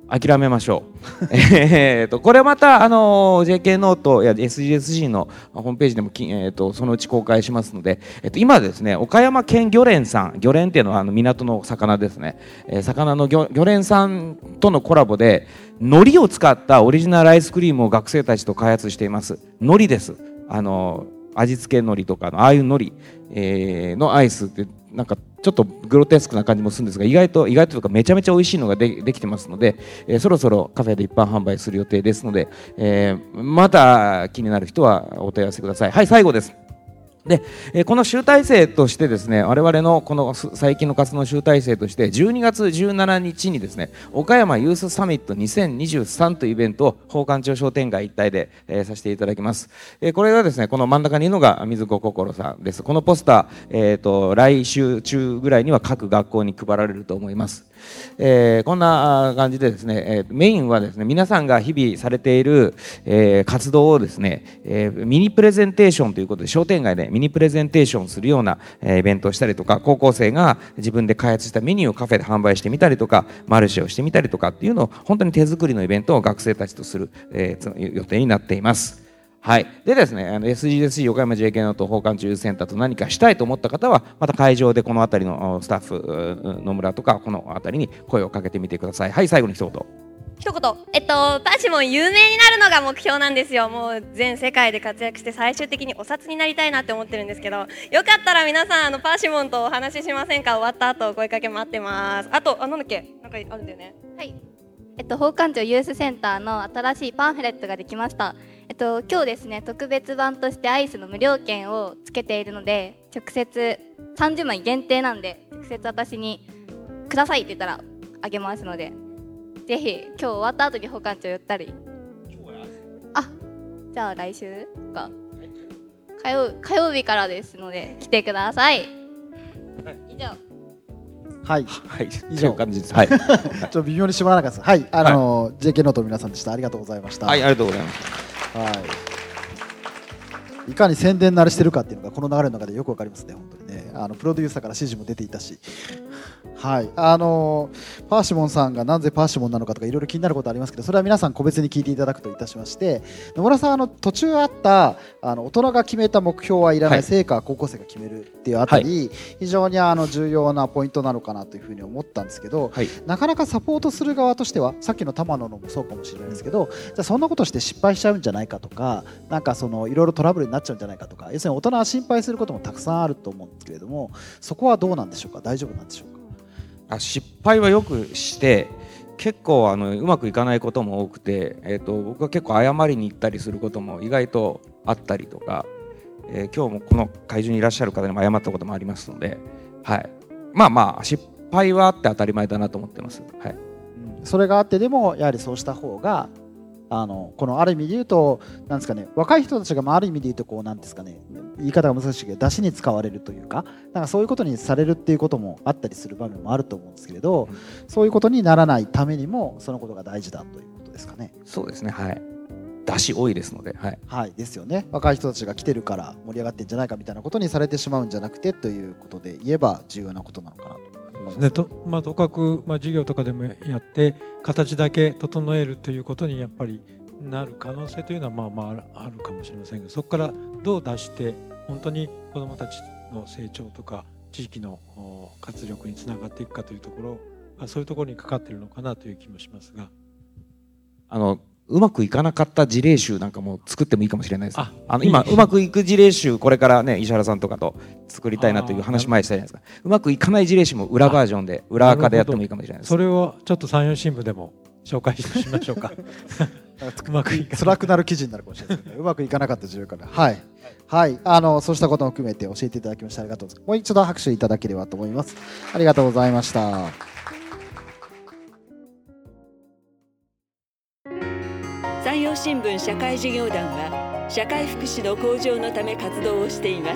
Speaker 14: 諦めましょう。えとこれまたあの JK ノートや SGSG のホームページでもき、えーと、そのうち公開しますので、えーと、今ですね岡山県漁連さん漁連っていうのはあの港の魚ですね、えー、魚の漁連さんとのコラボで海苔を使ったオリジナルアイスクリームを学生たちと開発しています。海苔です。あの味付け海苔とかのああいう海苔、えー、のアイスってなんかちょっとグロテスクな感じもするんですが意外と意外というかめちゃめちゃ美味しいのがでできてますので、えー、そろそろカフェで一般販売する予定ですので、えー、また気になる人はお問い合わせください。はい最後です。で、えこの集大成としてですね我々のこの最近の活動の集大成として12月17日にですね岡山ユースサミット2023というイベントを宝冠町商店街一帯で、えー、させていただきます、えー、これはですねこの真ん中にいるのが水子心さんです。このポスター、えーと、来週中ぐらいには各学校に配られると思います。えー、こんな感じでですね、えー、メインはですね皆さんが日々されている、えー、活動をですね、え、ミニプレゼンテーションということで商店街でミニプレゼンテーションするような、えイベントをしたりとか高校生が自分で開発したメニューをカフェで販売してみたりとかマルシェをしてみたりとかっていうのを本当に手作りのイベントを学生たちとする、え予定になっています。はい、でですね、あの SGSC 横山 JK のと交換中センターと何かしたいと思った方は、また会場でこの辺りのスタッフ、野村とか、この辺りに声をかけてみてください。はい、最後に一言。
Speaker 15: 一言、えっと、パーシモン有名になるのが目標なんですよ。もう全世界で活躍して最終的にお札になりたいなって思ってるんですけど、よかったら皆さん、あのパーシモンとお話ししませんか？終わった後、声かけ待ってます。あと、あ、なんだっけ？なんかあるんだよね。
Speaker 13: はい。えっと、宝冠町ユースセンターの新しいパンフレットができました。えっと、今日ですね、特別版としてアイスの無料券をつけているので、直接30枚限定なんで、直接私にくださいって言ったらあげますので、ぜひ今日終わった後に保管長寄ったり。あじゃあ来週か。火曜火曜日からですので来てください、以上
Speaker 3: はい、
Speaker 14: はい、
Speaker 3: 以上
Speaker 14: 感じです。はい。
Speaker 3: ちょっと微妙に締まらなかったです。はい、あの、JK ノートの皆さんでした。ありがとうございました。
Speaker 14: はい、ありがとうございます。
Speaker 3: はい。いかに宣伝慣れしてるかっていうのがこの流れの中でよくわかりますね、本当にね。あのプロデューサーから指示も出ていたし。はい、あのパーシモンさんがなぜパーシモンなのかとかいろいろ気になることありますけどそれは皆さん個別に聞いていただくといたしまして野村さんあの途中あったあの大人が決めた目標はいらない、
Speaker 14: はい
Speaker 3: 成果は高校生が決めるっていうあたり、非常にあの重要なポイントなのかなというふうに思ったんですけど、なかなかサポートする側としてはさっきの玉野のもそうかもしれないですけど、じゃあそんなことして失敗しちゃうんじゃないかとかなんかそのいろいろトラブルになっちゃうんじゃないかとか要するに大人は心配することもたくさんあると思うんですけれどもそこはどうなんでしょうか？大丈夫なんでしょうか？
Speaker 14: あ失敗はよくして結構あのうまくいかないことも多くて、えー、と僕は結構謝りに行ったりすることも意外とあったりとか、えー今日もこの会場にいらっしゃる方にも謝ったこともありますので、はい、まあまあ失敗はあって当たり前だなと思ってます。はい。
Speaker 3: それがあってでもやはりそうした方があのこのある意味で言うとなんですかね若い人たちがまあある意味で言うとこうなんですかね言い方が難しいけど出しに使われるというかなんかそういうことにされるっていうこともあったりする場面もあると思うんですけれど、そういうことにならないためにもそのことが大事だということですかね。
Speaker 14: そうですねはい出し多いですので、はい、
Speaker 3: はい、ですよね若い人たちが来てるから盛り上がってんじゃないかみたいなことにされてしまうんじゃなくてということで言えば重要なことなのかなと思います。
Speaker 10: でとまあ、とかく、まあ、授業とかでもやって形だけ整えるということにやっぱりなる可能性というのはまあまああるかもしれませんけどそこからどう出して本当に子どもたちの成長とか地域のお活力につながっていくかというところあそういうところにかかっているのかなという気もしますが。
Speaker 14: あのうまくいかなかった事例集なんかも作ってもいいかもしれないです。
Speaker 10: あ
Speaker 14: あの今
Speaker 10: う
Speaker 14: まくいく事例集これからね石原さんとかと作りたいなという話前したじゃないですか。うまくいかない事例集も裏バージョンで裏垢でやってもいいかもしれないです。
Speaker 10: それをちょっと山陽新聞でも紹介しましょうか。うまくいか
Speaker 3: 辛くなる記事になるかもしれないですね。うまくいかなかった重要から。はい。はい。あの、そうしたことも含めて教えていただきましてありがとうございます。もう一度拍手いただければと思います。ありがとうございました。
Speaker 1: 山陽新聞社会事業団は社会福祉の向上のため活動をしていま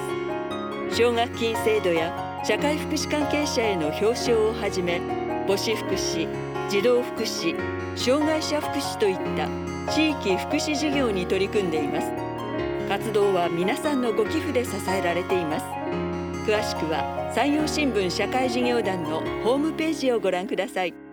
Speaker 1: す奨学金制度や社会福祉関係者への表彰をはじめ母子福祉児童福祉障害者福祉といった地域福祉事業に取り組んでいます。活動は皆さんのご寄付で支えられています。詳しくは山陽新聞社会事業団のホームページをご覧ください。